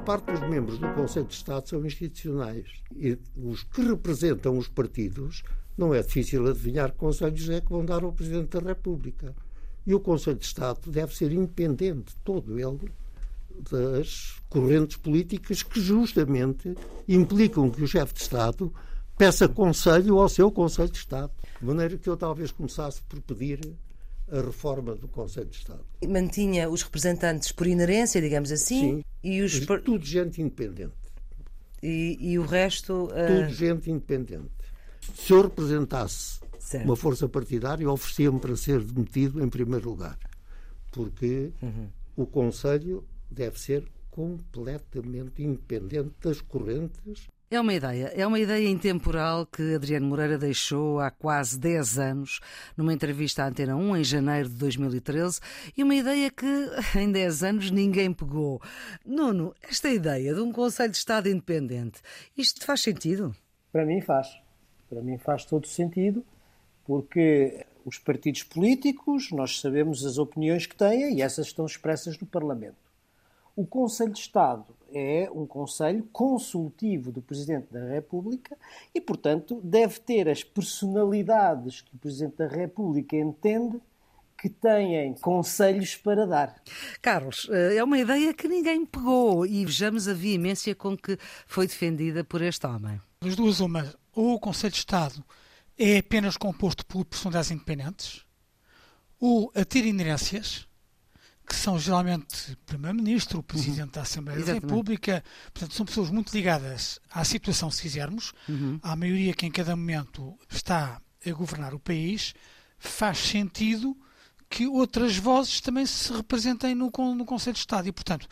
Maior parte dos membros do Conselho de Estado são institucionais e os que representam os partidos não é difícil adivinhar que conselhos é que vão dar ao Presidente da República. E o Conselho de Estado deve ser independente, todo ele, das correntes políticas que justamente implicam que o chefe de Estado peça conselho ao seu Conselho de Estado. De maneira que eu talvez começasse por pedir a reforma do Conselho de Estado. Mantinha os representantes por inerência, digamos assim, Sim, e os tudo gente independente. E, e o resto. Uh... Tudo gente independente. Se eu representasse certo. uma força partidária, oferecia-me para ser demitido em primeiro lugar. Porque uhum. o Conselho deve ser completamente independente das correntes é uma ideia, é uma ideia intemporal que Adriano Moreira deixou há quase 10 anos, numa entrevista à Antena 1 em janeiro de 2013, e uma ideia que em 10 anos ninguém pegou. Nuno, esta ideia de um Conselho de Estado independente, isto faz sentido? Para mim faz. Para mim faz todo sentido, porque os partidos políticos, nós sabemos as opiniões que têm e essas estão expressas no Parlamento. O Conselho de Estado é um conselho consultivo do Presidente da República e, portanto, deve ter as personalidades que o Presidente da República entende que têm conselhos para dar. Carlos, eh, é uma ideia que ninguém pegou e vejamos a veemência com que foi defendida por este homem. Das duas, uma, ou o Conselho de Estado é apenas composto por personalidades independentes, ou a ter inerências, que são geralmente o Primeiro-Ministro, o Presidente uhum. da Assembleia Exatamente. da República, portanto, são pessoas muito ligadas à situação, se quisermos, uhum. à maioria que em cada momento está a governar o país, faz sentido que outras vozes também se representem no, no Conselho de Estado. E, portanto,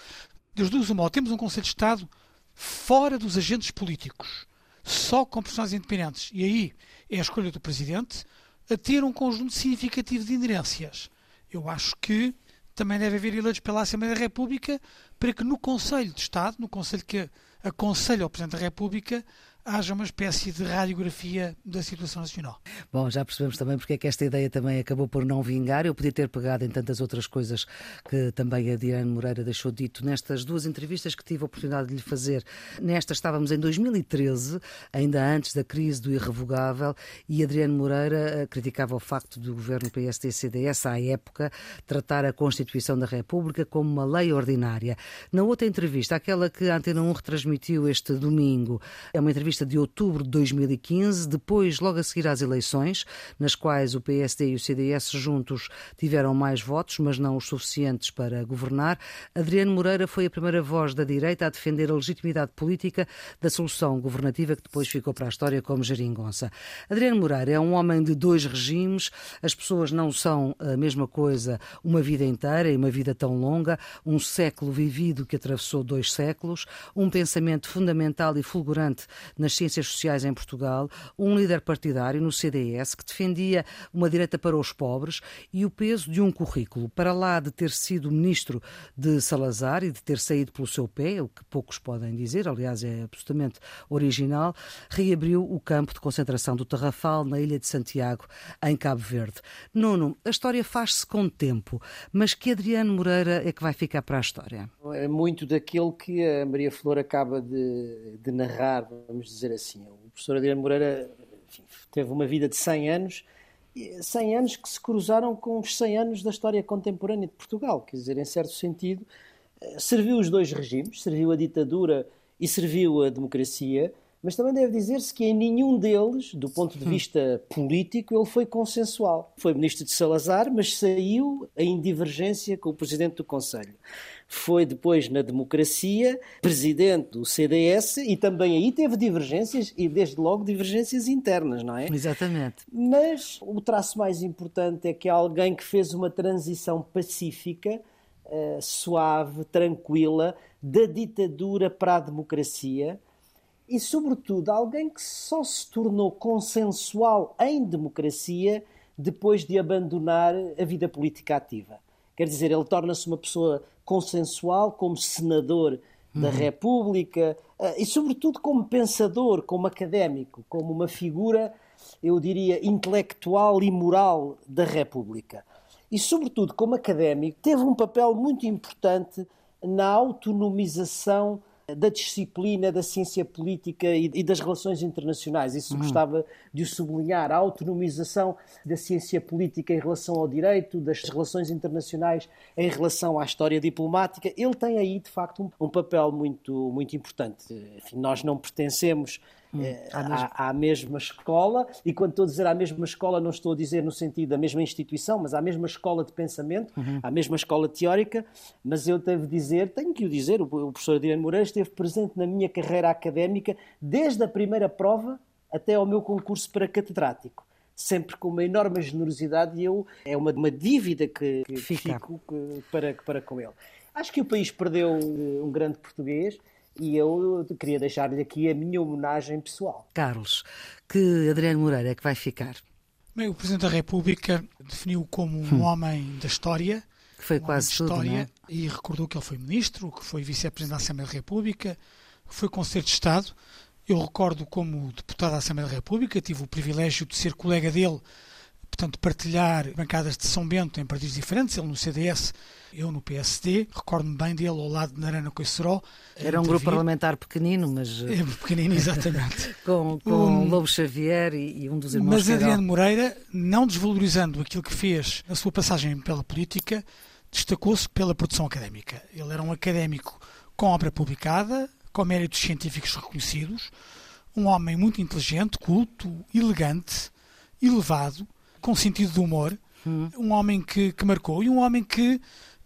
das duas uma, temos um Conselho de Estado fora dos agentes políticos, só com personagens independentes, e aí é a escolha do Presidente, a ter um conjunto significativo de inerências. Eu acho que também deve haver eleitos pela Assembleia da República para que no Conselho de Estado, no Conselho que aconselha o Presidente da República, haja uma espécie de radiografia da situação nacional. Bom, já percebemos também porque é que esta ideia também acabou por não vingar. Eu podia ter pegado em tantas outras coisas que também a Diana Moreira deixou dito nestas duas entrevistas que tive a oportunidade de lhe fazer. Nesta estávamos em 2013, ainda antes da crise do irrevogável, e Adriano Moreira eh, criticava o facto do governo PSD-CDS, à época, tratar a Constituição da República como uma lei ordinária. Na outra entrevista, aquela que a Antena 1 retransmitiu este domingo, é uma entrevista de outubro de 2015, depois, logo a seguir às eleições, nas quais o PSD e o CDS juntos tiveram mais votos, mas não os suficientes para governar, Adriano Moreira foi a primeira voz da direita a defender a legitimidade política da solução governativa que depois ficou para a história como geringonça. Adriano Moreira é um homem de dois regimes, as pessoas não são a mesma coisa uma vida inteira e uma vida tão longa, um século vivido que atravessou dois séculos, um pensamento fundamental e fulgurante nas ciências sociais em Portugal, um líder partidário no CDS que defendia uma direita para os pobres e o peso de um currículo. Para lá de ter sido ministro de Salazar e de ter saído pelo seu pé, o que poucos podem dizer, aliás é absolutamente original, reabriu o campo de concentração do Tarrafal na ilha de Santiago, em Cabo Verde. Nuno, a história faz-se com tempo, mas que Adriano Moreira é que vai ficar para a história? É muito daquilo que a Maria Flor acaba de, de narrar, vamos dizer assim. O professor Adriano Moreira enfim, teve uma vida de 100 anos, 100 anos que se cruzaram com os 100 anos da história contemporânea de Portugal. Quer dizer, em certo sentido, eh, serviu os dois regimes, serviu a ditadura e serviu a democracia, mas também deve dizer-se que em nenhum deles, do ponto de vista político, ele foi consensual. Foi ministro de Salazar, mas saiu em divergência com o presidente do Conselho foi depois na democracia presidente do CDS e também aí teve divergências e desde logo divergências internas, não é? Exatamente. Mas o traço mais importante é que é alguém que fez uma transição pacífica, uh, suave, tranquila, da ditadura para a democracia e, sobretudo, alguém que só se tornou consensual em democracia depois de abandonar a vida política ativa. Quer dizer, ele torna-se uma pessoa consensual como senador da uhum. República eh, e, sobretudo, como pensador, como académico, como uma figura, eu diria, intelectual e moral da República. E, sobretudo, como académico, teve um papel muito importante na autonomização da disciplina da ciência política e, das relações internacionais. Isso uhum. gostava de o sublinhar. A autonomização da ciência política em relação ao direito, das relações internacionais em relação à história diplomática. Ele tem aí, de facto, um, um papel muito, muito importante. Enfim, nós não pertencemos Hum, à, mesma... À, à, mesma escola, e quando estou a dizer à mesma escola, não estou a dizer no sentido da mesma instituição, mas à mesma escola de pensamento, uhum. à mesma escola teórica, mas eu devo dizer, tenho que o dizer, o, o professor Adriano Moreira esteve presente na minha carreira académica desde a primeira prova até ao meu concurso para catedrático sempre com uma enorme generosidade e eu é uma, uma dívida que, que fico que, para, para com ele. Acho que o país perdeu um grande português e eu queria deixar-lhe aqui a minha homenagem pessoal. Carlos, que Adriano Moreira é que vai ficar? Bem, o Presidente da República definiu como um hum. homem da história. Que foi um quase tudo, história, é? E recordou que ele foi ministro, que foi vice-presidente da Assembleia da República, que foi Conselheiro de Estado. Eu recordo como deputado da Assembleia da República, tive o privilégio de ser colega dele portanto, partilhar bancadas de São Bento em partidos diferentes, ele no CDS, eu no PSD, recordo-me bem dele ao lado de Narana Coiceró. Era um grupo parlamentar pequenino, mas... É, pequenino, exatamente. com com um... Lobo Xavier e, e, um dos irmãos Mas Adriano Moreira, não desvalorizando aquilo que fez na sua passagem pela política, destacou-se pela produção académica. Ele era um académico com obra publicada, com méritos científicos reconhecidos, um homem muito inteligente, culto, elegante, elevado, com sentido de humor, hum. um homem que, que marcou e um homem que,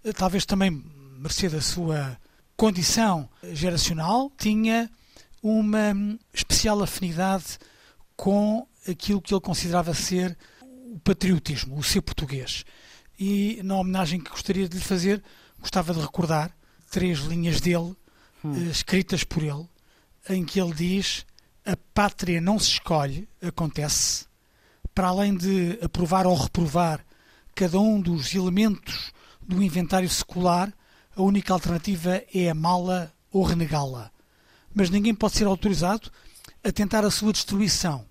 eh, talvez também mercê da sua condição geracional, tinha uma especial afinidade com aquilo que ele considerava ser o patriotismo, o ser português. E na homenagem que gostaria de lhe fazer, gostava de recordar três linhas dele, hum. Eh, escritas por ele, em que ele diz: A pátria não se escolhe, acontece para além de aprovar ou reprovar cada um dos elementos do inventário secular, a única alternativa é amá-la ou renegá-la. Mas ninguém pode ser autorizado a tentar a sua destruição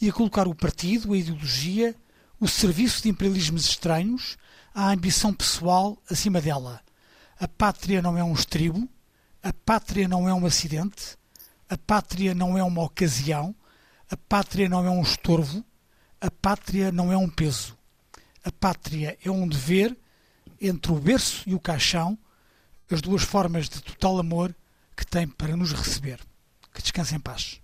e a colocar o partido, a ideologia, o serviço de imperialismos estranhos, a ambição pessoal acima dela. A pátria não é um estribo, a pátria não é um acidente, a pátria não é uma ocasião, a pátria não é um estorvo, a pátria não é um peso. A pátria é um dever entre o berço e o caixão, as duas formas de total amor que tem para nos receber. Que descanse em paz.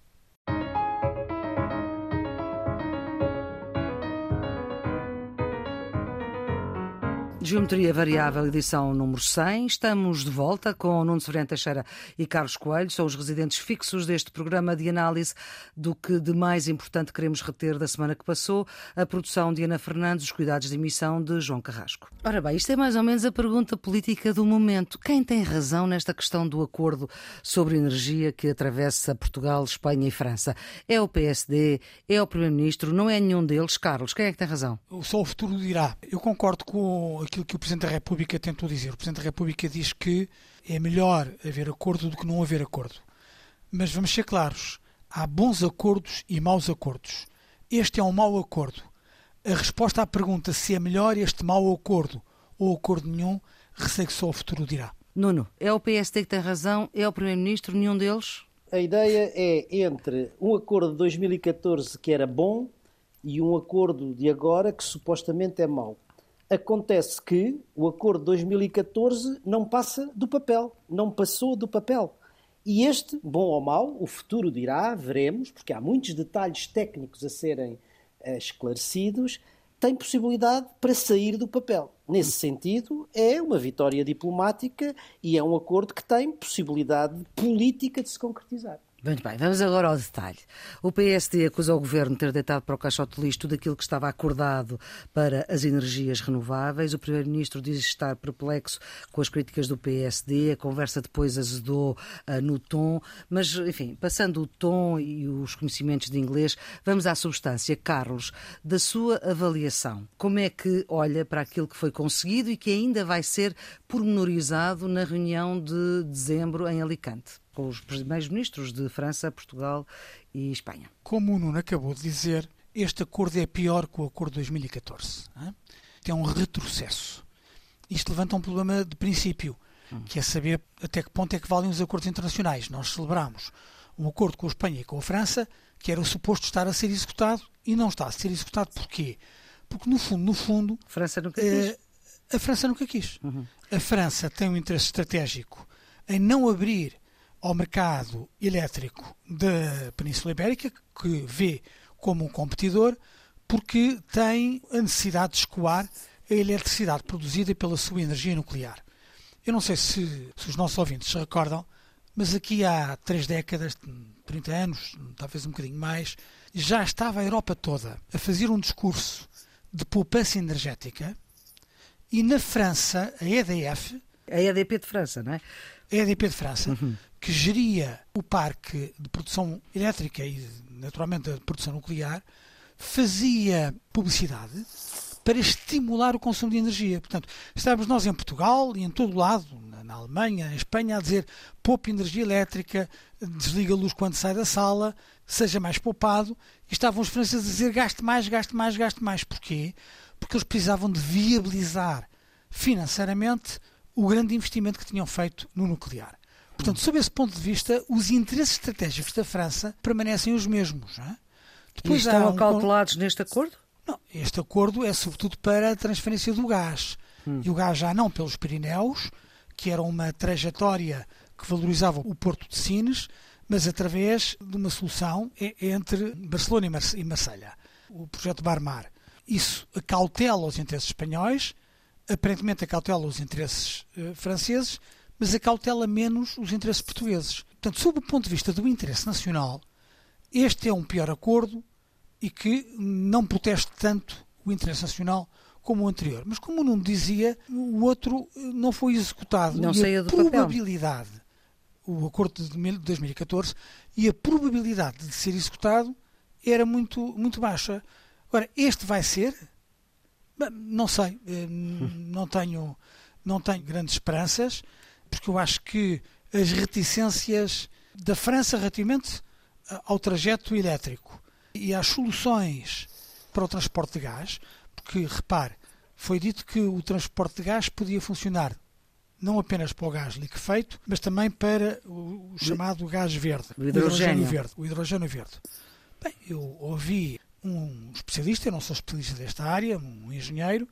Geometria Variável, edição número 100. Estamos de volta com Nuno Severino Teixeira e Carlos Coelho. São os residentes fixos deste programa de análise do que de mais importante queremos reter da semana que passou. A produção de Ana Fernandes, os cuidados de emissão de João Carrasco. Ora bem, isto é mais ou menos a pergunta política do momento. Quem tem razão nesta questão do acordo sobre energia que atravessa Portugal, Espanha e França? É o PSD? É o Primeiro-Ministro? Não é nenhum deles? Carlos, quem é que tem razão? Só o futuro dirá. Eu concordo com aquilo que o Presidente da República tentou dizer. O Presidente da República diz que é melhor haver acordo do que não haver acordo. Mas vamos ser claros: há bons acordos e maus acordos. Este é um mau acordo. A resposta à pergunta se é melhor este mau acordo ou acordo nenhum, receio que só o futuro dirá. Nuno, é o PSD que tem razão, é o Primeiro-Ministro, nenhum deles? A ideia é entre um acordo de 2014 que era bom e um acordo de agora que supostamente é mau. Acontece que o acordo de 2014 não passa do papel, não passou do papel. E este, bom ou mau, o futuro dirá, veremos, porque há muitos detalhes técnicos a serem uh, esclarecidos, tem possibilidade para sair do papel. Nesse sentido, é uma vitória diplomática e é um acordo que tem possibilidade política de se concretizar. Muito bem, vamos agora ao detalhe. O PSD acusa o governo de ter deitado para o caixote de lixo tudo aquilo que estava acordado para as energias renováveis. O primeiro-ministro diz estar perplexo com as críticas do PSD. A conversa depois azedou uh, no tom. Mas, enfim, passando o tom e os conhecimentos de inglês, vamos à substância. Carlos, da sua avaliação, como é que olha para aquilo que foi conseguido e que ainda vai ser pormenorizado na reunião de dezembro em Alicante? com os primeiros ministros de França, Portugal e Espanha. Como o Nuno acabou de dizer, este acordo é pior que o acordo de 2014. Hein? É um retrocesso. Isto levanta um problema de princípio. que é saber até que ponto é que valem os acordos internacionais. Nós celebramos um acordo com a Espanha e com a França que era suposto estar a ser executado e não está a ser executado. Porquê? Porque, no fundo, no fundo... França nunca quis. A França nunca quis. Uhum. A França tem um interesse estratégico em não abrir ao mercado elétrico da Península Ibérica, que vê como um competidor, porque tem a necessidade de escoar a eletricidade produzida pela sua energia nuclear. Eu não sei se, se os nossos ouvintes se recordam, mas aqui há três décadas, 30 anos, talvez um bocadinho mais, já estava a Europa toda a fazer um discurso de poupança energética e na França, a EDF. A EDP de França, não é? A EDP de França, uhum. que geria o parque de produção elétrica e, naturalmente, de produção nuclear, fazia publicidade para estimular o consumo de energia. Portanto, estávamos nós em Portugal e em todo o lado, na Alemanha, na Espanha, a dizer poupe energia elétrica, desliga a luz quando sai da sala, seja mais poupado, e estavam os franceses a dizer gaste mais, gaste mais, gaste mais. Porquê? Porque eles precisavam de viabilizar financeiramente o grande investimento que tinham feito no nuclear. Portanto, sob esse ponto de vista, os interesses estratégicos da França permanecem os mesmos. Não é? Depois e estão um... calculados neste acordo? Não, este acordo é sobretudo para a transferência do gás. Hum. E o gás já não pelos Pirineus, que era uma trajetória que valorizava o Porto de Sines, mas através de uma solução entre Barcelona e Marselha, o projeto Barmar. Isso acautela os interesses espanhóis, aparentemente acautela os interesses uh, franceses, mas acautela menos os interesses portugueses. Portanto, sob o ponto de vista do interesse nacional, este é um pior acordo e que não protege tanto o interesse nacional como o anterior. Mas como o Nuno dizia, o outro não foi executado. Não e a probabilidade, papel. o acordo de 2014, e a probabilidade de ser executado era muito, muito baixa. Agora, este vai ser? Não sei. Eh, não tenho, não tenho grandes esperanças, porque eu acho que as reticências da França relativamente ao trajeto elétrico e às soluções para o transporte de gás, porque, repare, foi dito que o transporte de gás podia funcionar não apenas para o gás liquefeito, mas também para o chamado gás verde, o hidrogênio, verde. O hidrogênio verde. Bem, eu ouvi um especialista, eu não sou especialista desta área, um engenheiro,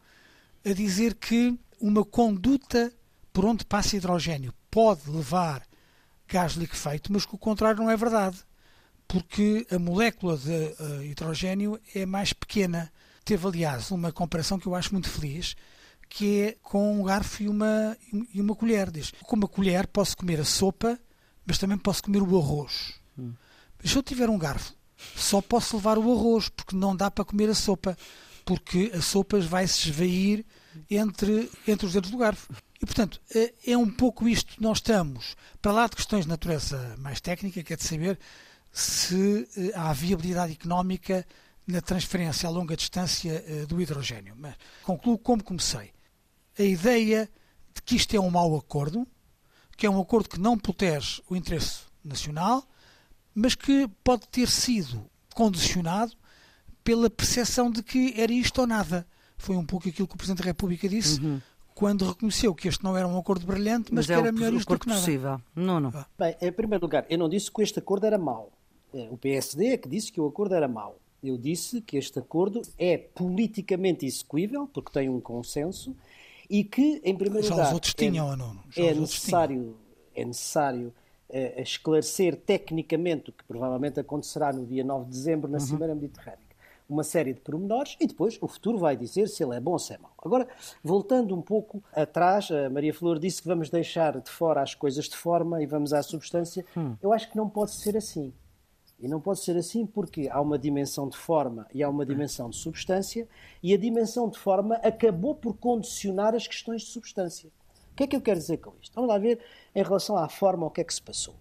a dizer que uma conduta por onde passa hidrogênio pode levar gás liquefeito, mas que o contrário não é verdade porque a molécula de uh, hidrogênio é mais pequena. Teve, aliás, uma comparação que eu acho muito feliz, que é com um garfo e uma, e uma colher. Diz, com uma colher posso comer a sopa, mas também posso comer o arroz. Hum. Mas se eu tiver um garfo, só posso levar o arroz, porque não dá para comer a sopa, porque a sopa vai se esvair entre, entre os dedos do garfo. E, portanto, é, é um pouco isto. Nós estamos, para lá de questões de natureza mais técnica, que é de saber se eh, há viabilidade económica na transferência a longa distância eh, do hidrogênio. Mas concluo como comecei. A ideia de que isto é um mau acordo, que é um acordo que não protege o interesse nacional, mas que pode ter sido condicionado pela percepção de que era isto ou nada. Foi um pouco aquilo que o Presidente da República disse uhum. quando reconheceu que este não era um acordo brilhante, mas, mas que é era melhor isto do que nada. possível. Não, não. Bem, em primeiro lugar, eu não disse que este acordo era mau. É, o PSD é que disse que o acordo era mau. Eu disse que este acordo é politicamente execuível, porque tem um consenso, e que, em primeiro Já lugar. Os outros tinham, é, ou não? é necessário, é necessário é, esclarecer tecnicamente o que provavelmente acontecerá no dia 9 de dezembro na uhum. Cimeira Mediterrânea. Uma série de pormenores e depois o futuro vai dizer se ele é bom ou se é mau. Agora, voltando um pouco atrás, a Maria Flor disse que vamos deixar de fora as coisas de forma e vamos à substância. Hum. Eu acho que não pode ser assim. E não pode ser assim porque há uma dimensão de forma e há uma dimensão de substância, e a dimensão de forma acabou por condicionar as questões de substância. O que é que eu quero dizer com isto? Vamos lá ver em relação à forma o que é que se passou.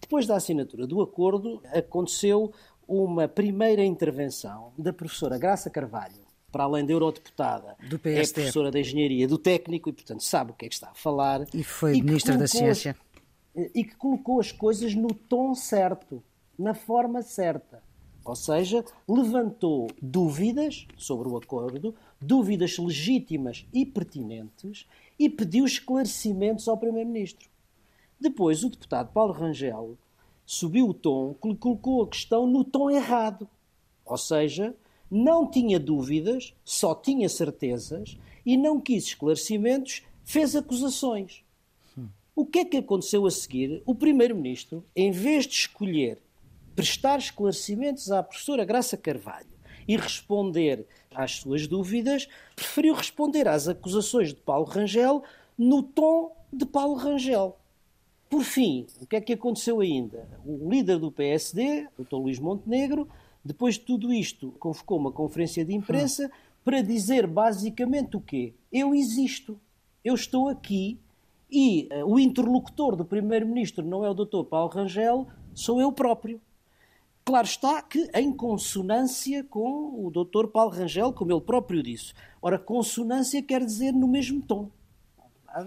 Depois da assinatura do acordo, aconteceu uma primeira intervenção da professora Graça Carvalho, para além da eurodeputada, é professora de engenharia do técnico e, portanto, sabe o que é que está a falar. E foi e ministra da Ciência. E que colocou as coisas no tom certo na forma certa. Ou seja, levantou dúvidas sobre o acordo, dúvidas legítimas e pertinentes e pediu esclarecimentos ao Primeiro-Ministro. Depois, o deputado Paulo Rangel subiu o tom, colocou a questão no tom errado. Ou seja, não tinha dúvidas, só tinha certezas e não quis esclarecimentos, fez acusações. O que é que aconteceu a seguir? O Primeiro-Ministro, em vez de escolher prestar esclarecimentos à professora Graça Carvalho e responder às suas dúvidas, preferiu responder às acusações de Paulo Rangel no tom de Paulo Rangel. Por fim, o que é que aconteceu ainda? O líder do PSD, o Dr. Luís Montenegro, depois de tudo isto, convocou uma conferência de imprensa para dizer basicamente o quê? Eu existo, eu estou aqui e uh, o interlocutor do Primeiro-Ministro não é o Dr. Paulo Rangel, sou eu próprio. Claro está que em consonância com o Dr. Paulo Rangel, como ele próprio disse. Ora, consonância quer dizer no mesmo tom.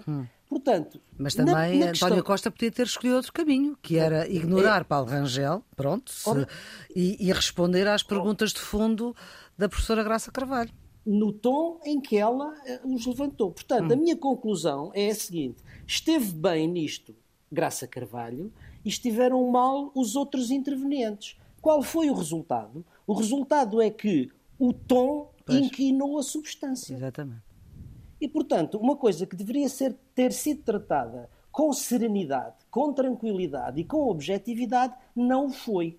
Hum. Portanto, Mas também na, na António questão... Costa podia ter escolhido outro caminho, que era é, ignorar é... Paulo Rangel, pronto, se... Ora... e, e, responder às perguntas de fundo da professora Graça Carvalho. No tom em que ela uh, os levantou. Portanto, hum. a minha conclusão é a seguinte: esteve bem nisto Graça Carvalho e estiveram mal os outros intervenientes. Qual foi o resultado? O resultado é que o tom pois. inquinou a substância. Exatamente. E, portanto, uma coisa que deveria ser, ter sido tratada com serenidade, com tranquilidade e com objetividade, não foi.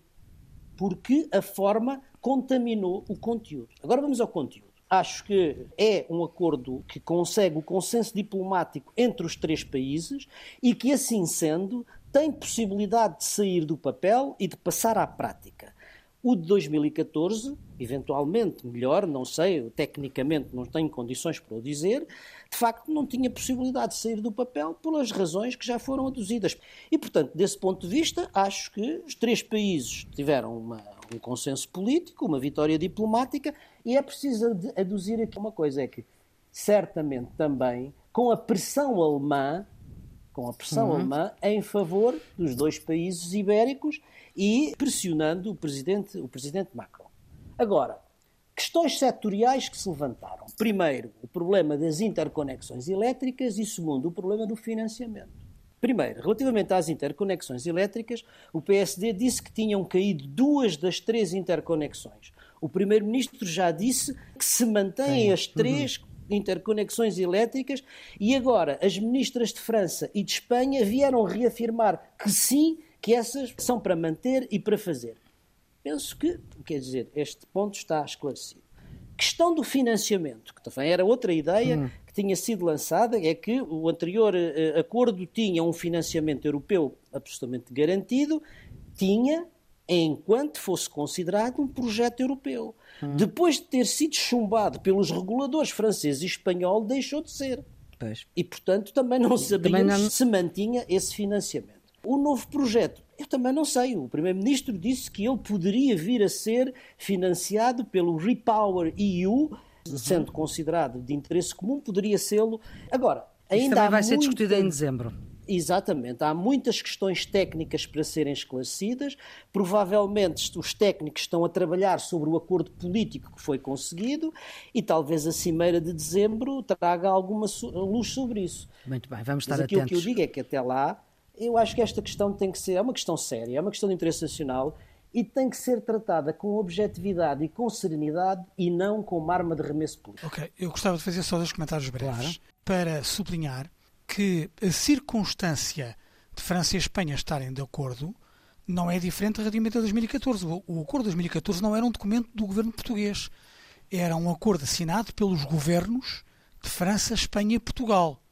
Porque a forma contaminou o conteúdo. Agora vamos ao conteúdo. Acho que é um acordo que consegue o consenso diplomático entre os três países e que, assim sendo, tem possibilidade de sair do papel e de passar à prática. O de 2014, eventualmente melhor, não sei, tecnicamente não tenho condições para o dizer, de facto não tinha possibilidade de sair do papel pelas razões que já foram aduzidas. E, portanto, desse ponto de vista, acho que os três países tiveram uma, um consenso político, uma vitória diplomática, e é preciso aduzir aqui uma coisa: é que, certamente também, com a pressão alemã, com a pressão uhum. alemã em favor dos dois países ibéricos e pressionando o presidente, o presidente Macron. Agora, questões setoriais que se levantaram. Primeiro, o problema das interconexões elétricas e segundo, o problema do financiamento. Primeiro, relativamente às interconexões elétricas, o PSD disse que tinham caído duas das três interconexões. O Primeiro-Ministro já disse que se mantêm as três uhum interconexões elétricas e agora as ministras de França e de Espanha vieram reafirmar que sim, que essas são para manter e para fazer. Penso que, quer dizer, este ponto está esclarecido. Questão do financiamento, que também era outra ideia hum. que tinha sido lançada, é que o anterior uh, acordo tinha um financiamento europeu absolutamente garantido, tinha, enquanto fosse considerado um projeto europeu. Hum. Depois de ter sido chumbado pelos reguladores francês e espanhol, deixou de ser. Pois. E, portanto, também não sabíamos também não... se mantinha esse financiamento. O novo projeto, eu também não sei. O Primeiro-Ministro disse que ele poderia vir a ser financiado pelo Repower EU, uhum. sendo considerado de interesse comum, poderia sê-lo. Agora, ainda Isso também vai muito... ser discutido em dezembro. Exatamente. Há muitas questões técnicas para serem esclarecidas. Provavelmente os técnicos estão a trabalhar sobre o acordo político que foi conseguido e talvez a Cimeira de Dezembro traga alguma luz sobre isso. Muito bem, vamos estar Mas aquilo atentos. que eu digo é que até lá eu acho que esta questão tem que ser, é uma questão séria, é uma questão de interesse nacional e tem que ser tratada com objetividade e com serenidade e não com uma arma de remesso político. Ok, eu gostava de fazer só dois comentários breves claro. para sublinhar que a circunstância de França e Espanha estarem de acordo não é diferente relativamente a 2014. O acordo de 2014 não era um documento do governo português. Era um acordo assinado pelos governos de França, Espanha e Portugal.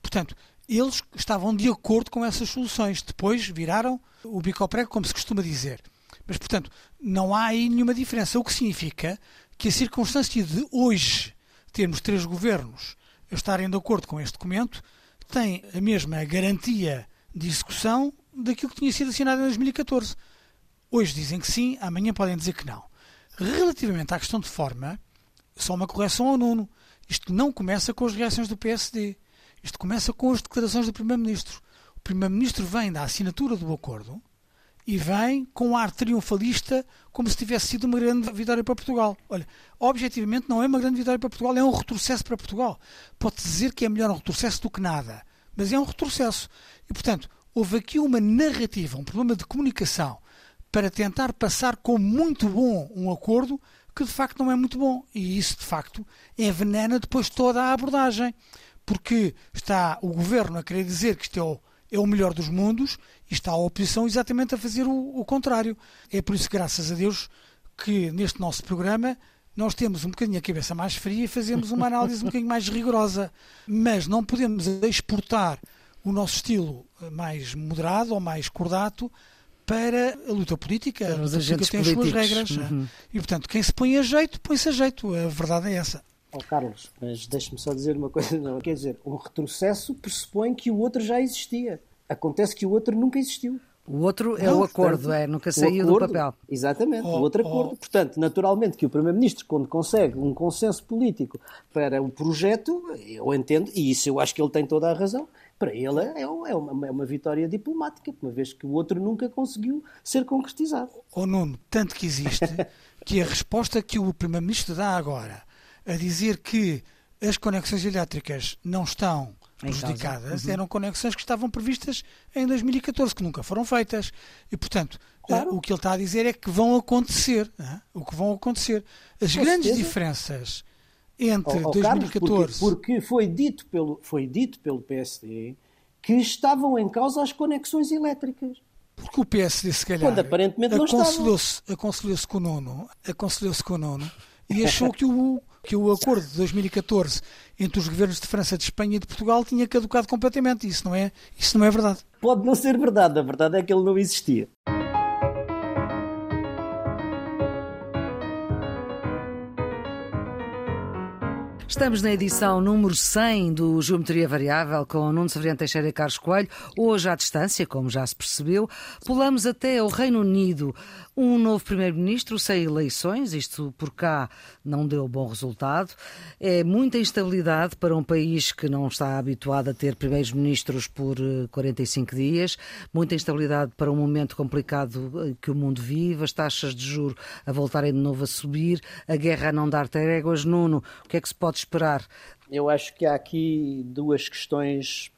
Portanto, eles estavam de acordo com essas soluções. Depois viraram o bico ao prego, como se costuma dizer. Mas, portanto, não há aí nenhuma diferença. O que significa que a circunstância de hoje termos três governos a estarem de acordo com este documento tem a mesma garantia de execução daquilo que tinha sido assinado em 2014. Hoje dizem que sim, amanhã podem dizer que não. Relativamente à questão de forma, só uma correção ao Nuno. Isto não começa com as reações do PSD. Isto começa com as declarações do Primeiro-Ministro. O Primeiro-Ministro vem da assinatura do acordo e vem com um ar triunfalista, como se tivesse sido uma grande vitória para Portugal. Olha, objetivamente não é uma grande vitória para Portugal, é um retrocesso para Portugal. Pode dizer que é melhor um retrocesso do que nada, mas é um retrocesso. E, portanto, houve aqui uma narrativa, um problema de comunicação para tentar passar como muito bom um acordo que de facto não é muito bom. E isso, de facto, envenena depois toda a abordagem. Porque está o governo a querer dizer que isto é o, é o melhor dos mundos e está a oposição exatamente a fazer o, o contrário. É por isso, graças a Deus, que neste nosso programa nós temos um bocadinho a cabeça mais fria e fazemos uma análise um bocadinho mais rigorosa. Mas não podemos exportar o nosso estilo mais moderado ou mais cordato para a luta política. a luta política tem as suas regras. Uhum. E, portanto, quem se põe a jeito, põe-se a jeito. A verdade é essa. Oh, Carlos, mas deixe-me só dizer uma coisa. Não, quer dizer, um retrocesso pressupõe que o outro já existia. Acontece que o outro nunca existiu. O outro é não, o acordo, portanto, é, nunca saiu acordo, do papel. Exatamente, oh, o outro acordo. Oh. Portanto, naturalmente que o Primeiro-Ministro, quando consegue um consenso político para o projeto, eu entendo, e isso eu acho que ele tem toda a razão, para ele é, é, uma, é uma vitória diplomática, uma vez que o outro nunca conseguiu ser concretizado. O oh, Nuno, tanto que existe que a resposta que o Primeiro-Ministro dá agora a dizer que as conexões elétricas não estão prejudicadas uhum. eram conexões que estavam previstas em 2014, que nunca foram feitas. E, portanto, claro. o que ele está a dizer é que vão acontecer. É? O que vão acontecer. As Com grandes certeza. diferenças entre oh, oh, 2014. Carlos, porque, porque, foi, dito pelo, foi dito pelo PSD que estavam em causa as conexões elétricas. Porque o PSD, se calhar, aconselhou-se aconselhou com o Nuno, aconselhou-se com o Nuno e achou que o, que o acordo de 2014 entre os governos de França, de Espanha e de Portugal tinha caducado completamente. Isso não é, isso não é verdade. Pode não ser verdade, a verdade é que ele não existia. Estamos na edição número 100 do Geometria Variável com Nuno Severiano Teixeira e Carlos Coelho. Hoje, à distância, como já se percebeu, pulamos até o Reino Unido. Um novo primeiro-ministro sem eleições, isto por cá não deu bom resultado. É muita instabilidade para um país que não está habituado a ter primeiros-ministros por 45 eh, dias, muita instabilidade para um momento complicado eh, que o mundo vive, as taxas de juro a voltarem de novo a subir, a guerra a não dar tréguas. Nuno, o que é que se pode esperar? Eu acho que há aqui duas questões,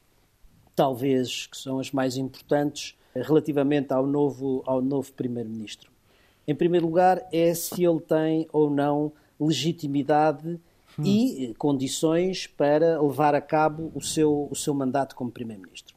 talvez, que são as mais importantes relativamente ao novo, ao novo Primeiro-Ministro. Em primeiro lugar, é se ele tem ou não legitimidade hum. e condições para levar a cabo o seu, o seu mandato como Primeiro-Ministro.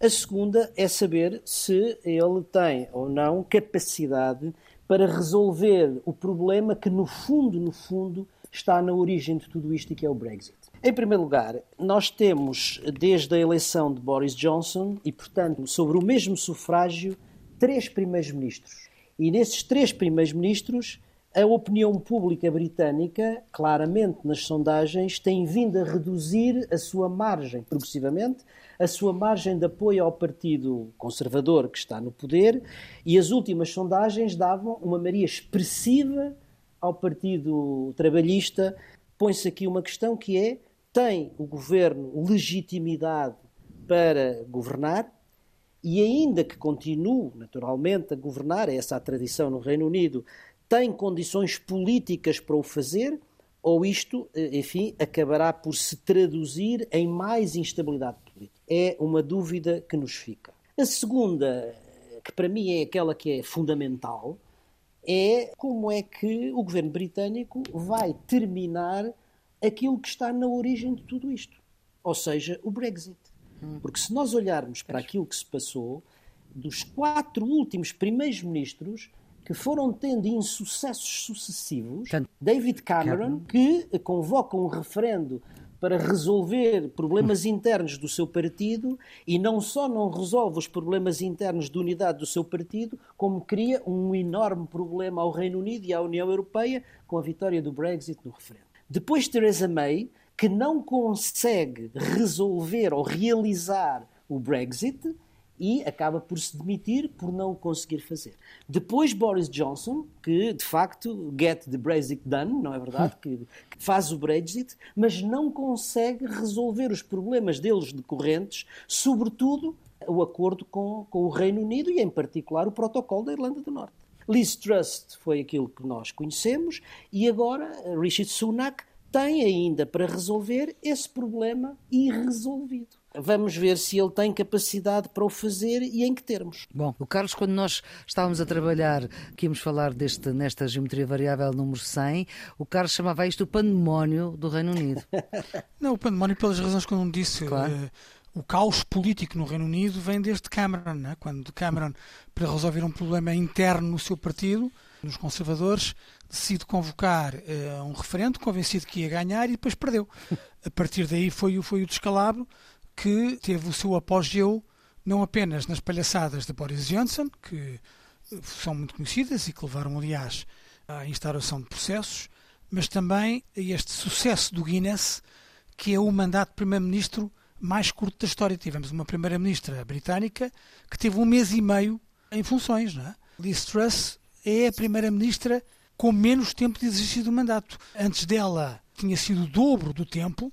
A segunda é saber se ele tem ou não capacidade para resolver o problema que, no fundo, no fundo, está na origem de tudo isto e que é o Brexit. Em primeiro lugar, nós temos, desde a eleição de Boris Johnson, e portanto sobre o mesmo sufrágio, três primeiros-ministros. E nesses três primeiros-ministros, a opinião pública britânica, claramente nas sondagens, tem vindo a reduzir a sua margem, progressivamente, a sua margem de apoio ao Partido Conservador que está no poder, e as últimas sondagens davam uma maioria expressiva ao Partido Trabalhista. Põe-se aqui uma questão que é tem o governo legitimidade para governar e, ainda que continue, naturalmente, a governar, é essa a tradição no Reino Unido, tem condições políticas para o fazer, ou isto, eh, enfim, acabará por se traduzir em mais instabilidade política? É uma dúvida que nos fica. A segunda, que para mim é aquela que é fundamental, é como é que o governo britânico vai terminar aquilo que está na origem de tudo isto, ou seja, o Brexit. Hum. Porque se nós olharmos para aquilo que se passou, dos quatro últimos primeiros-ministros que foram tendo insucessos sucessivos, David Cameron, que convoca um referendo para resolver problemas internos do seu partido e não só não resolve os problemas internos de unidade do seu partido, como cria um enorme problema ao Reino Unido e à União Europeia com a vitória do Brexit no referendo. Depois Theresa May, que não consegue resolver ou realizar o Brexit e acaba por se demitir por não o conseguir fazer. Depois Boris Johnson, que de facto get the Brexit done, não é verdade? que, faz o Brexit, mas não consegue resolver os problemas deles decorrentes, sobretudo o acordo com, com o Reino Unido e, em particular, o protocolo da Irlanda do Norte. Liz Truss foi aquilo que nós conhecemos e agora Rishi Sunak tem ainda para resolver esse problema irresolvido. Vamos ver se ele tem capacidade para o fazer e em que termos. Bom, o Carlos, quando nós estávamos a trabalhar, que íamos falar deste, nesta geometria variável número 100, o Carlos chamava isto o pandemónio do Reino Unido. Não, o pandemónio pelas razões que eu não disse. Claro. Uh, o caos político no Reino Unido vem desde Cameron, né? quando Cameron, para resolver um problema interno no seu partido, nos conservadores, decide convocar uh, um referendo convencido que ia ganhar e depois perdeu. A partir daí foi, foi o descalabro que teve o seu apogeu não apenas nas palhaçadas de Boris Johnson, que eh, são muito conhecidas e que levaram, aliás, à instauração de processos, mas também este sucesso do Guinness, que é o mandato de primeiro-ministro mais curto da história. Tivemos uma primeira-ministra britânica que teve um mês e meio em funções. Não é? Liz Truss é a primeira-ministra com menos tempo de exercício do mandato. Antes dela tinha sido o dobro do tempo.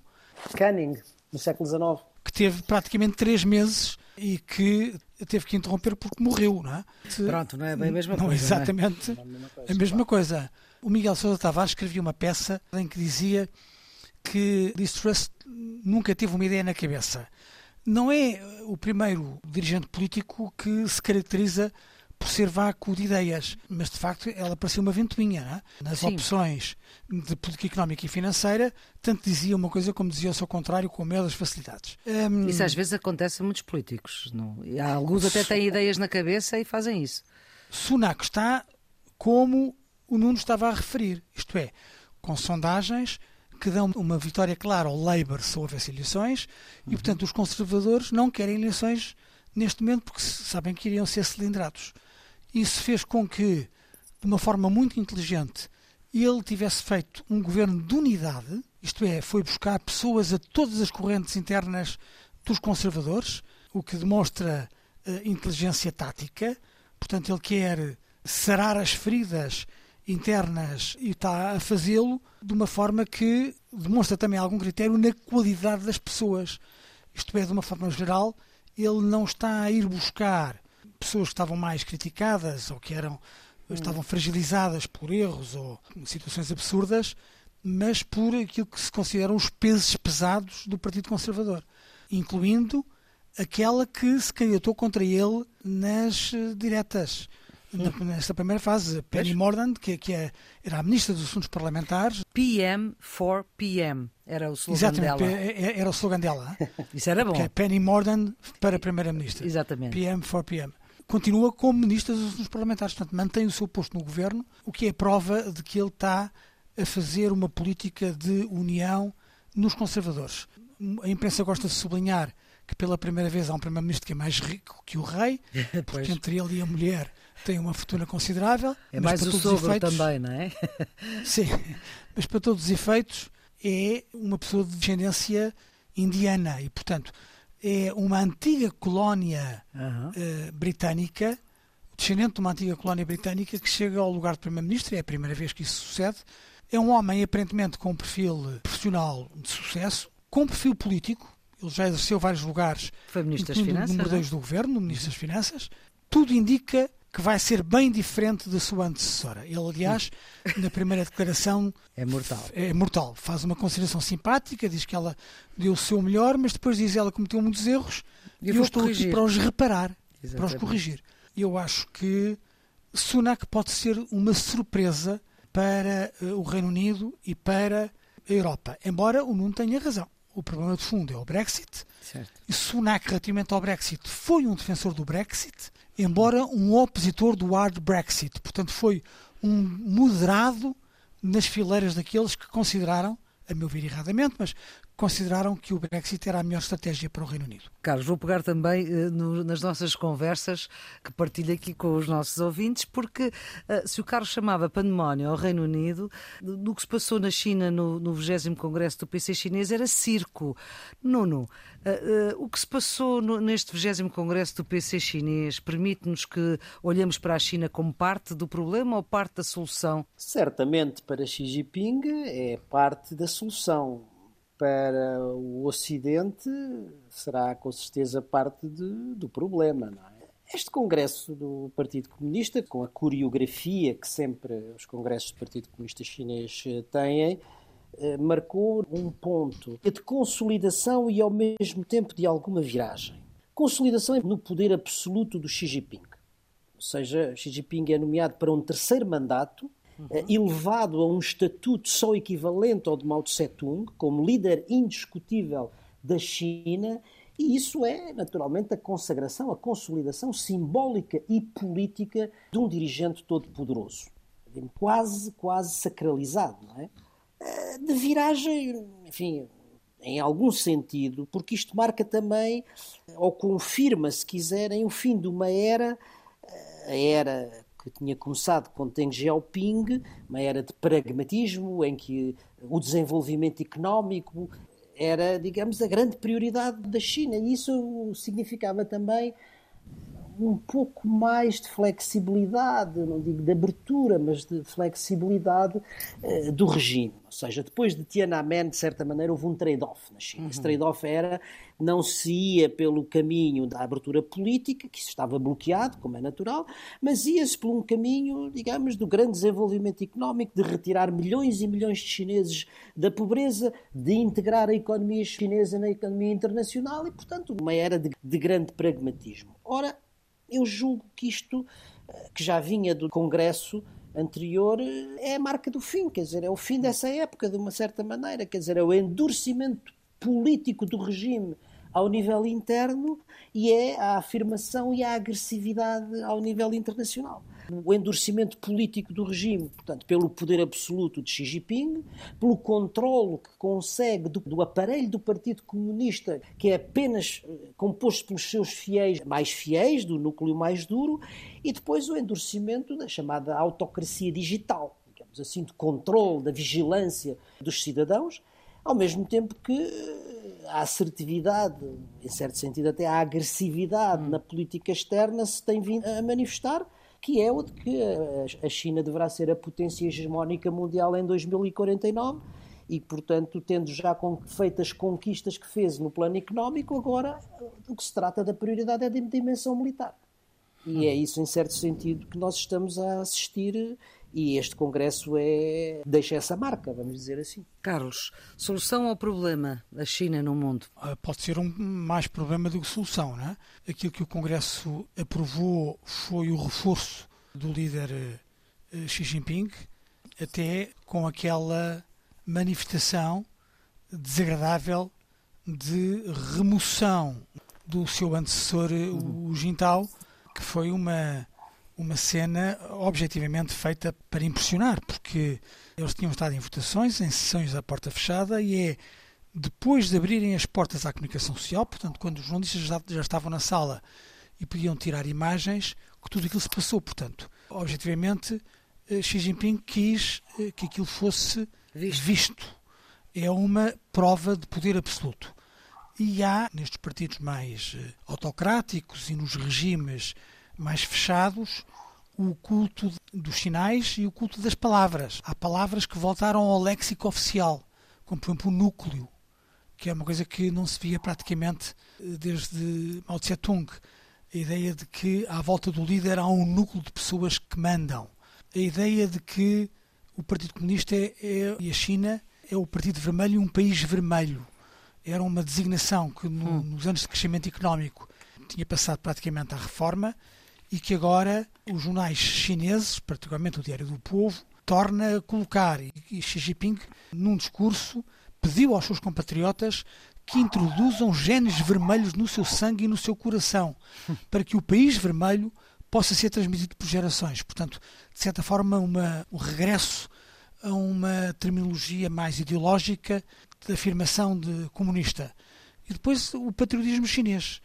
Canning, no século XIX que teve praticamente três meses e que teve que interromper porque morreu, não é? Pronto, não é bem a mesma não, coisa. Exatamente não é? a mesma coisa. O Miguel Sousa Tavares escrevia uma peça em que dizia que Liz Truss nunca teve uma ideia na cabeça. Não é o primeiro dirigente político que se caracteriza por ser vácuo de ideias, mas de facto ela parecia uma ventoinha. É? Nas Sim. opções de política económica e financeira, tanto dizia uma coisa como dizia o seu contrário, com a maior das facilidades. Um... Isso às vezes acontece a muitos políticos. Não? Há alguns até têm ideias na cabeça e fazem isso. Sunak está como o Nuno estava a referir, isto é, com sondagens que dão uma vitória clara ao Labour se houvesse eleições uhum. e, portanto, os conservadores não querem eleições neste momento porque sabem que iriam ser cilindrados. Isso fez com que, de uma forma muito inteligente, ele tivesse feito um governo de unidade, isto é, foi buscar pessoas a todas as correntes internas dos conservadores, o que demonstra uh, inteligência tática. Portanto, ele quer sarar as feridas internas e está a fazê-lo de uma forma que demonstra também algum critério na qualidade das pessoas. Isto é, de uma forma geral, ele não está a ir buscar pessoas que estavam mais criticadas ou que eram hum. estavam fragilizadas por erros ou situações absurdas, mas por aquilo que se consideram os pesos pesados do Partido Conservador, incluindo aquela que se candidatou contra ele nas uh, diretas. Nesta primeira fase, Penny Mordaunt, que, que é, era a Ministra dos Assuntos Parlamentares. PM for PM, era o slogan Exatamente, dela. É, é, era o slogan dela. Isso era bom. Que é Penny Mordaunt para Primeira-Ministra. Exatamente. PM for PM continua como ministro dos assuntos parlamentares, portanto mantém o seu posto no governo, o que é prova de que ele está a fazer uma política de união nos conservadores. A imprensa gosta de sublinhar que pela primeira vez há um primeiro-ministro que é mais rico que o rei, porque entre ele e a mulher tem uma fortuna considerável. É mais o sogro efeitos, também, não é? sim, mas para todos os efeitos é uma pessoa de descendência indiana e, portanto, é uma antiga colónia uhum. uh, britânica, descendente de uma antiga colónia britânica, que chega ao lugar de Primeiro-Ministro, é a primeira vez que isso sucede. É um homem aparentemente com um perfil profissional de sucesso, com um perfil político, ele já exerceu vários lugares, Foi Ministro das Finanças, número 2 é? do Governo, Ministro das Finanças. Tudo indica que vai ser bem diferente da sua antecessora. Ele, aliás, na primeira declaração. É mortal. É mortal. Faz uma consideração simpática, diz que ela deu o seu melhor, mas depois diz que ela cometeu muitos erros e eu, eu estou corrigir. aqui para os reparar, Exatamente. para os corrigir. Eu acho que Sunak pode ser uma surpresa para uh, o Reino Unido e para a Europa, embora o Nuno tenha razão. O problema de fundo é o Brexit. Certo. E Sunak, relativamente ao Brexit, foi um defensor do Brexit embora um opositor do hard Brexit. Portanto, foi um moderado nas fileiras daqueles que consideraram, a meu ver erradamente, mas consideraram que o Brexit era a melhor estratégia para o Reino Unido. Carlos, vou pegar também uh, no, nas nossas conversas que partilho aqui com os nossos ouvintes, porque uh, se o Carlos chamava pandemónio ao Reino Unido, do, que se passou na China no, no 20 Congresso do PC chinês era circo. Nuno, uh, o que se passou no, neste 20 Congresso do PC chinês permite-nos que olhemos para a China como parte do problema ou parte da solução? Certamente para Xi Jinping é parte da solução para o Ocidente será com certeza parte de, do problema. É? Este congresso do Partido Comunista, com a coreografia que sempre os congressos do Partido Comunista Chinês eh, têm, eh, marcou um ponto de consolidação e ao mesmo tempo de alguma viragem. Consolidação no poder absoluto do Xi Jinping. Ou seja, Xi Jinping é nomeado para um terceiro mandato uhum. elevado a um estatuto só equivalente ao de Mao Tse-tung, como líder indiscutível da China, e isso é, naturalmente, a consagração, a consolidação simbólica e política de um dirigente todo-poderoso. Quase, quase sacralizado, não é? Eh, de viragem, enfim, em algum sentido, porque isto marca também, ou confirma, se quiserem, o fim de uma era, eh, a era que tinha começado com Deng Xiaoping, uma era de pragmatismo, em que o desenvolvimento económico era, digamos, a grande prioridade da China. E isso significava também um pouco mais de flexibilidade, não digo de abertura, mas de flexibilidade uh, do regime. Ou seja, depois de Tiananmen, de certa maneira, houve um trade-off na China. Uhum. Esse trade-off era não se ia pelo caminho da abertura política, que isso estava bloqueado, como é natural, mas ia-se por um caminho, digamos, do grande desenvolvimento económico, de retirar milhões e milhões de chineses da pobreza, de integrar a economia chinesa na economia internacional e, portanto, uma era de, de grande pragmatismo. Ora, eu julgo que isto, eh, que já vinha do Congresso anterior, eh, é a marca do fim, quer dizer, é o fim dessa época, de uma certa maneira, quer dizer, é o endurecimento político do regime ao nível interno e é a afirmação e a agressividade ao nível internacional. O endurecimento político do regime, portanto, pelo poder absoluto de Xi Jinping, pelo controle que consegue do, do aparelho do Partido Comunista, que é apenas eh, composto pelos seus fiéis mais fiéis, do núcleo mais duro, e depois o endurecimento da chamada autocracia digital, digamos assim, de controle, da vigilância dos cidadãos, ao mesmo tempo que eh, a assertividade, em certo sentido até a agressividade hum. na política externa se tem vindo a manifestar, que é o de que a China deverá ser a potência hegemónica mundial em 2049 e, portanto, tendo já feito as conquistas que fez no plano económico, agora o que se trata da prioridade é da dimensão militar. E é isso, em certo sentido, que nós estamos a assistir e este Congresso é, deixa essa marca, vamos dizer assim. Carlos, solução ao problema da China no mundo? Ah, pode ser um mais problema do que solução, não é? Aquilo que o Congresso aprovou foi o reforço do líder eh, Xi Jinping, até com aquela manifestação desagradável de remoção do seu antecessor, o Jintao, que foi uma uma cena objetivamente feita para impressionar, porque eles tinham estado em votações, em sessões à porta fechada, e é depois de abrirem as portas à comunicação social, portanto, quando os jornalistas já, já estavam na sala e podiam tirar imagens, que tudo aquilo se passou. Portanto, objetivamente, eh, Xi Jinping quis eh, que aquilo fosse visto. visto. É uma prova de poder absoluto. E há, nestes partidos mais eh, autocráticos e nos regimes mais fechados o culto dos sinais e o culto das palavras. Há palavras que voltaram ao léxico oficial, como por exemplo o núcleo, que é uma coisa que não se via praticamente eh, desde Mao Tse-tung. A ideia de que à volta do líder há um núcleo de pessoas que mandam. A ideia de que o Partido Comunista é, é, e a China é o Partido Vermelho e um país vermelho. Era uma designação que no, hum. nos anos de crescimento económico tinha passado praticamente à reforma e que agora os jornais chineses, particularmente o Diário do Povo, torna a colocar. E Xi Jinping, num discurso, pediu aos seus compatriotas que introduzam genes vermelhos no seu sangue e no seu coração, para que o país vermelho possa ser transmitido por gerações. Portanto, de certa forma, uma, um regresso a uma terminologia mais ideológica de afirmação de comunista. E depois o patriotismo chinês.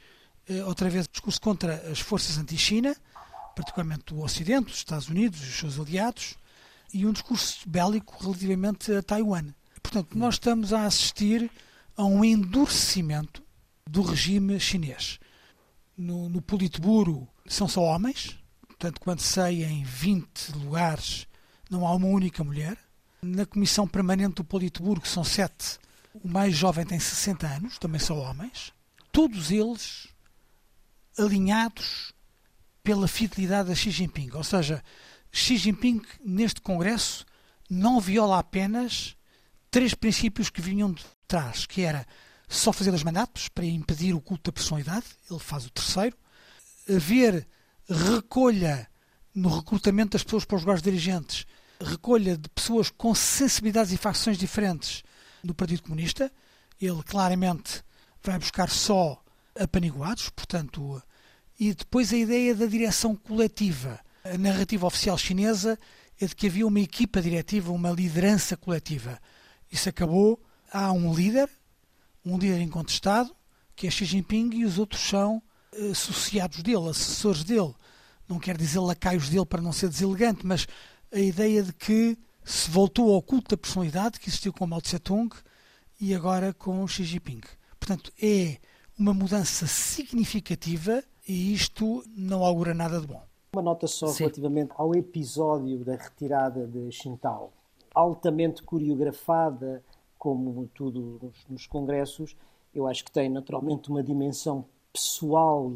Eh, outra vez discurso contra as forças anti-China, particularmente o Ocidente, os Estados Unidos e os seus aliados, e um discurso bélico relativamente a Taiwan. Portanto, nós estamos a assistir a um endurecimento do regime chinês. No, no Politburo são só homens, portanto, quando sei em 20 lugares não há uma única mulher. Na Comissão Permanente do Politburo, que são sete, o mais jovem tem 60 anos, também são homens, todos eles alinhados pela fidelidade a Xi Jinping. Ou seja, Xi Jinping, neste Congresso, não viola apenas três princípios que vinham de trás, que era só fazer os mandatos para impedir o culto da personalidade, ele faz o terceiro, haver recolha no recrutamento das pessoas para os lugares dirigentes, recolha de pessoas com sensibilidades e facções diferentes do Partido Comunista, ele claramente vai buscar só apaniguados, portanto, e depois a ideia da direção coletiva. A narrativa oficial chinesa é de que havia uma equipa diretiva, uma liderança coletiva. Isso acabou. Há um líder, um líder incontestado, que é Xi Jinping, e os outros são associados dele, assessores dele. Não quer dizer lacaios dele para não ser deselegante, mas a ideia de que se voltou ao culto da personalidade que existiu com Mao Tse Tung e agora com Xi Jinping. Portanto, é uma mudança significativa e isto não augura nada de bom. Uma nota só Sim. relativamente ao episódio da retirada de Xintao. Altamente coreografada, como tudo nos, nos congressos, eu acho que tem naturalmente uma dimensão pessoal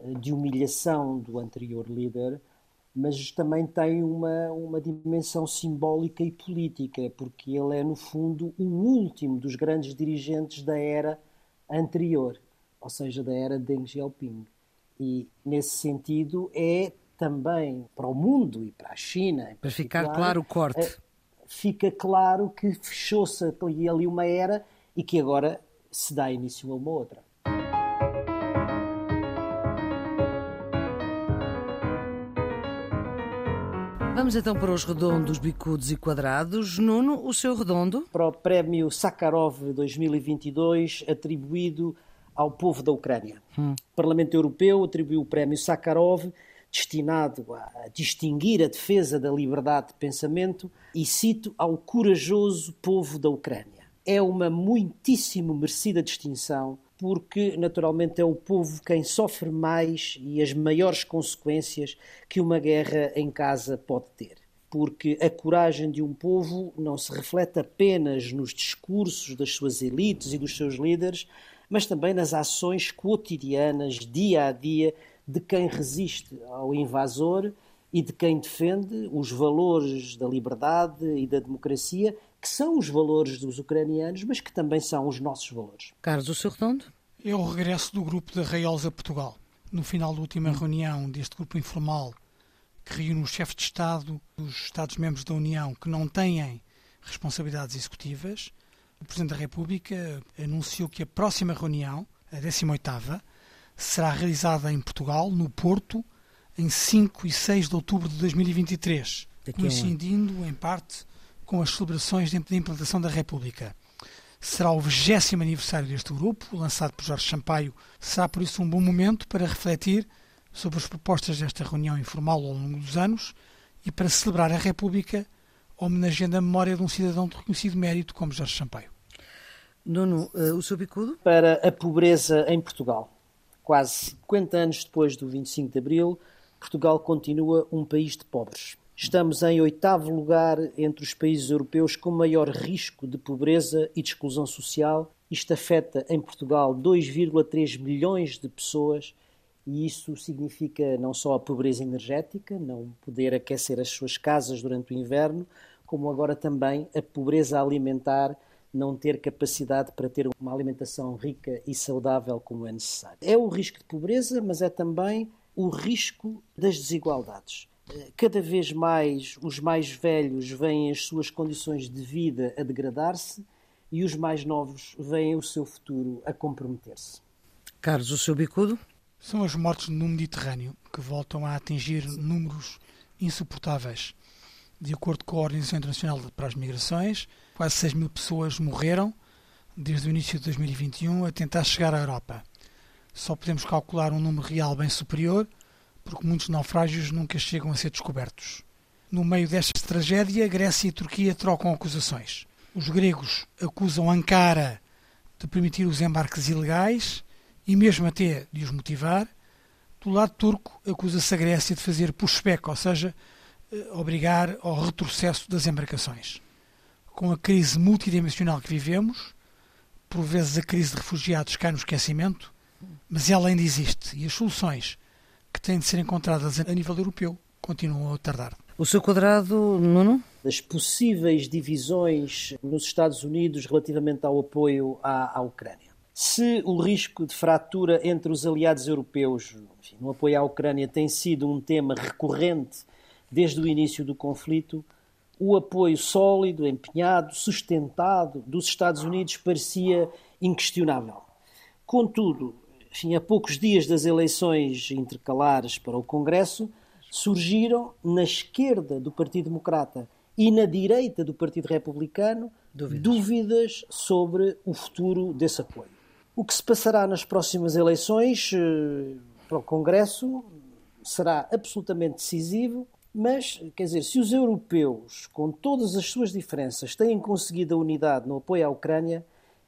eh, de humilhação do anterior líder, mas também tem uma, uma dimensão simbólica e política, porque ele é, no fundo, o último dos grandes dirigentes da era anterior, ou seja, da era de Deng Xiaoping. E, nesse sentido, é também para o mundo e para a China. Para ficar claro o corte. É, fica claro que fechou-se ali uma era e que agora se dá início a uma outra. Vamos então para os redondos, bicudos e quadrados. Nuno, o seu redondo? Para o prémio Sakharov 2022, atribuído ao povo da Ucrânia. Hum. O Parlamento Europeu atribuiu o prémio Sakharov, destinado a distinguir a defesa da liberdade de pensamento, e cito, ao corajoso povo da Ucrânia. É uma muitíssimo merecida distinção porque naturalmente é o povo quem sofre mais e as maiores consequências que uma guerra em casa pode ter. Porque a coragem de um povo não se reflete apenas nos discursos das suas elites e dos seus líderes, mas também nas ações cotidianas, dia a dia, de quem resiste ao invasor e de quem defende os valores da liberdade e da democracia que são os valores dos ucranianos, mas que também são os nossos valores. Carlos, o seu redondo? É o regresso do grupo de Raiolos a Portugal. No final da última reunião deste grupo informal, que reúne os chefes de Estado dos Estados-membros da União que não têm responsabilidades executivas, o Presidente da República anunciou que a próxima reunião, a 18ª, será realizada em Portugal, no Porto, em 5 e 6 de outubro de 2023, coincidindo em parte com as celebrações de implantação da República. Será o 20 aniversário deste grupo, lançado por Jorge Sampaio. Será por isso um bom momento para refletir sobre as propostas desta reunião informal ao longo dos anos e para celebrar a República, homenageando a memória de um cidadão de reconhecido mérito como Jorge Sampaio. Nuno, uh, o seu bicudo? Para a pobreza em Portugal. Quase 50 anos depois do 25 de Abril, Portugal continua um país de pobres. Estamos em oitavo lugar entre os países europeus com maior risco de pobreza e de exclusão social. Isto afeta em Portugal 2,3 milhões de pessoas e isso significa não só a pobreza energética, não poder aquecer as suas casas durante o inverno, como agora também a pobreza alimentar, não ter capacidade para ter uma alimentação rica e saudável como é necessário. É o risco de pobreza, mas é também o risco das desigualdades cada vez mais os mais velhos veem as suas condições de vida a degradar-se e os mais novos veem o seu futuro a comprometer-se. Carlos, o seu bicudo? São as mortes no Mediterrâneo que voltam a atingir números insuportáveis. De acordo com a Organização Internacional para as Migrações, quase 6 mil pessoas morreram desde o início de 2021 a tentar chegar à Europa. Só podemos calcular um número real bem superior porque muitos naufrágios nunca chegam a ser descobertos. No meio desta tragédia, Grécia e Turquia trocam acusações. Os gregos acusam Ankara de permitir os embarques ilegais e mesmo até de os motivar. Do lado turco, acusa-se a Grécia de fazer pushback, ou seja, eh, obrigar ao retrocesso das embarcações. Com a crise multidimensional que vivemos, por vezes a crise de refugiados cai no esquecimento, mas ela ainda existe e as soluções que têm de ser encontradas a nível europeu continuam a tardar. O seu quadrado, Nuno? Das possíveis divisões nos Estados Unidos relativamente ao apoio à, à Ucrânia. Se o risco de fratura entre os aliados europeus enfim, no apoio à Ucrânia tem sido um tema recorrente desde o início do conflito, o apoio sólido, empenhado, sustentado dos Estados Unidos parecia inquestionável. Contudo, enfim, a poucos dias das eleições intercalares para o Congresso, surgiram na esquerda do Partido Democrata e na direita do Partido Republicano dúvidas, dúvidas sobre o futuro desse apoio. O que se passará nas próximas eleições eh, para o Congresso será absolutamente decisivo, mas, quer dizer, se os europeus, com todas as suas diferenças, têm conseguido a unidade no apoio à Ucrânia,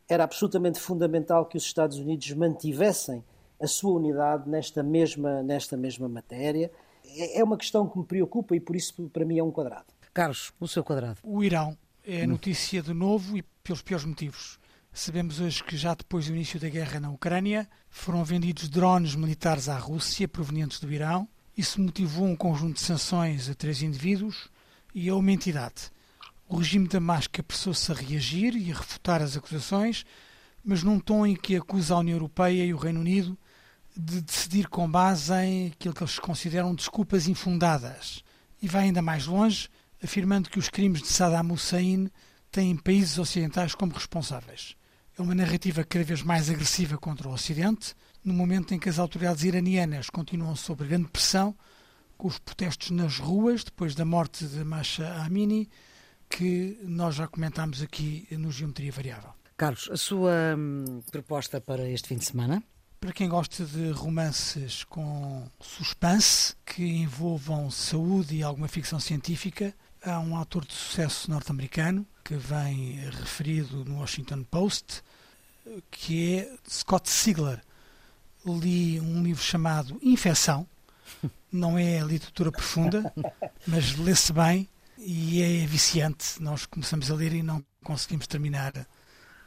era absolutamente fundamental que os Estados Unidos mantivessem a sua unidade nesta mesma, nesta mesma matéria. É, é uma questão que me preocupa e por isso para mim é um quadrado. Carlos, o seu quadrado. O Irão é notícia de novo e pelos piores motivos. Sabemos hoje que já depois do início da guerra na Ucrânia foram vendidos drones militares à Rússia provenientes do Irão. Isso motivou um conjunto de sanções a três indivíduos e a uma entidade. O regime de Damasco apressou-se a reagir e a refutar as acusações, mas num tom em que acusa a União Europeia e o Reino Unido de decidir com base em aquilo que eles consideram desculpas infundadas. E vai ainda mais longe, afirmando que os crimes de Saddam Hussein têm países ocidentais como responsáveis. É uma narrativa cada vez mais agressiva contra o Ocidente, no momento em que as autoridades iranianas continuam sob grande pressão, com os protestos nas ruas depois da morte de Masha Amini que nós já comentámos aqui no Geometria Variável. Carlos, a sua hum, proposta para este fim de semana? Para quem gosta de romances com suspense, que envolvam saúde e alguma ficção científica, há um autor de sucesso norte-americano que vem referido no Washington Post, que é Scott Sigler. Li um livro chamado Infecção, não é literatura profunda, mas lê-se bem e é viciante. Nós começamos a ler e não conseguimos terminar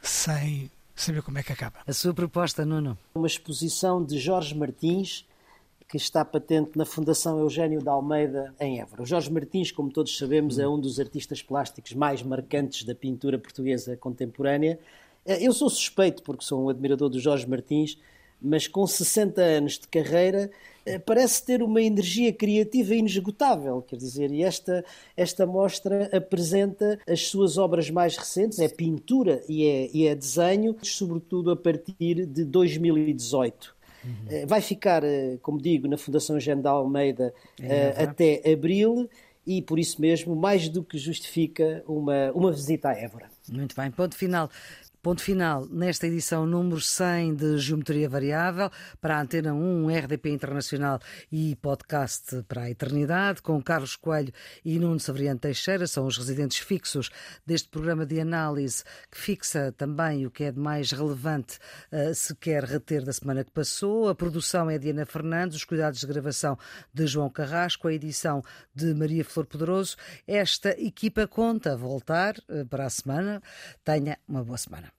sem saber como é que acaba. A sua proposta, Nuno? Uma exposição de Jorge Martins que está patente na Fundação Eugênio de Almeida, em Évora. O Jorge Martins, como todos sabemos, é um dos artistas plásticos mais marcantes da pintura portuguesa contemporânea. Eu sou suspeito, porque sou um admirador do Jorge Martins, mas com 60 anos de carreira eh, parece ter uma energia criativa inesgotável, quer dizer, e esta, esta mostra apresenta as suas obras mais recentes, é pintura e é, e é desenho, sobretudo a partir de 2018. Uhum. Eh, vai ficar, eh, como digo, na Fundação de Almeida é, até abril e por isso mesmo mais do que justifica uma, uma visita a Évora. Muito bem, ponto final. Ponto final nesta edição número 100 de Geometria Variável para a Antena 1, RDP Internacional e podcast para a Eternidade, com Carlos Coelho e Nuno Severiano Teixeira, são os residentes fixos deste programa de análise que fixa também o que é de mais relevante uh, se quer reter da semana que passou. A produção é de Ana Fernandes, os cuidados de gravação de João Carrasco, a edição de Maria Flor Poderoso. Esta equipa conta voltar uh, para a semana. Tenha uma boa semana.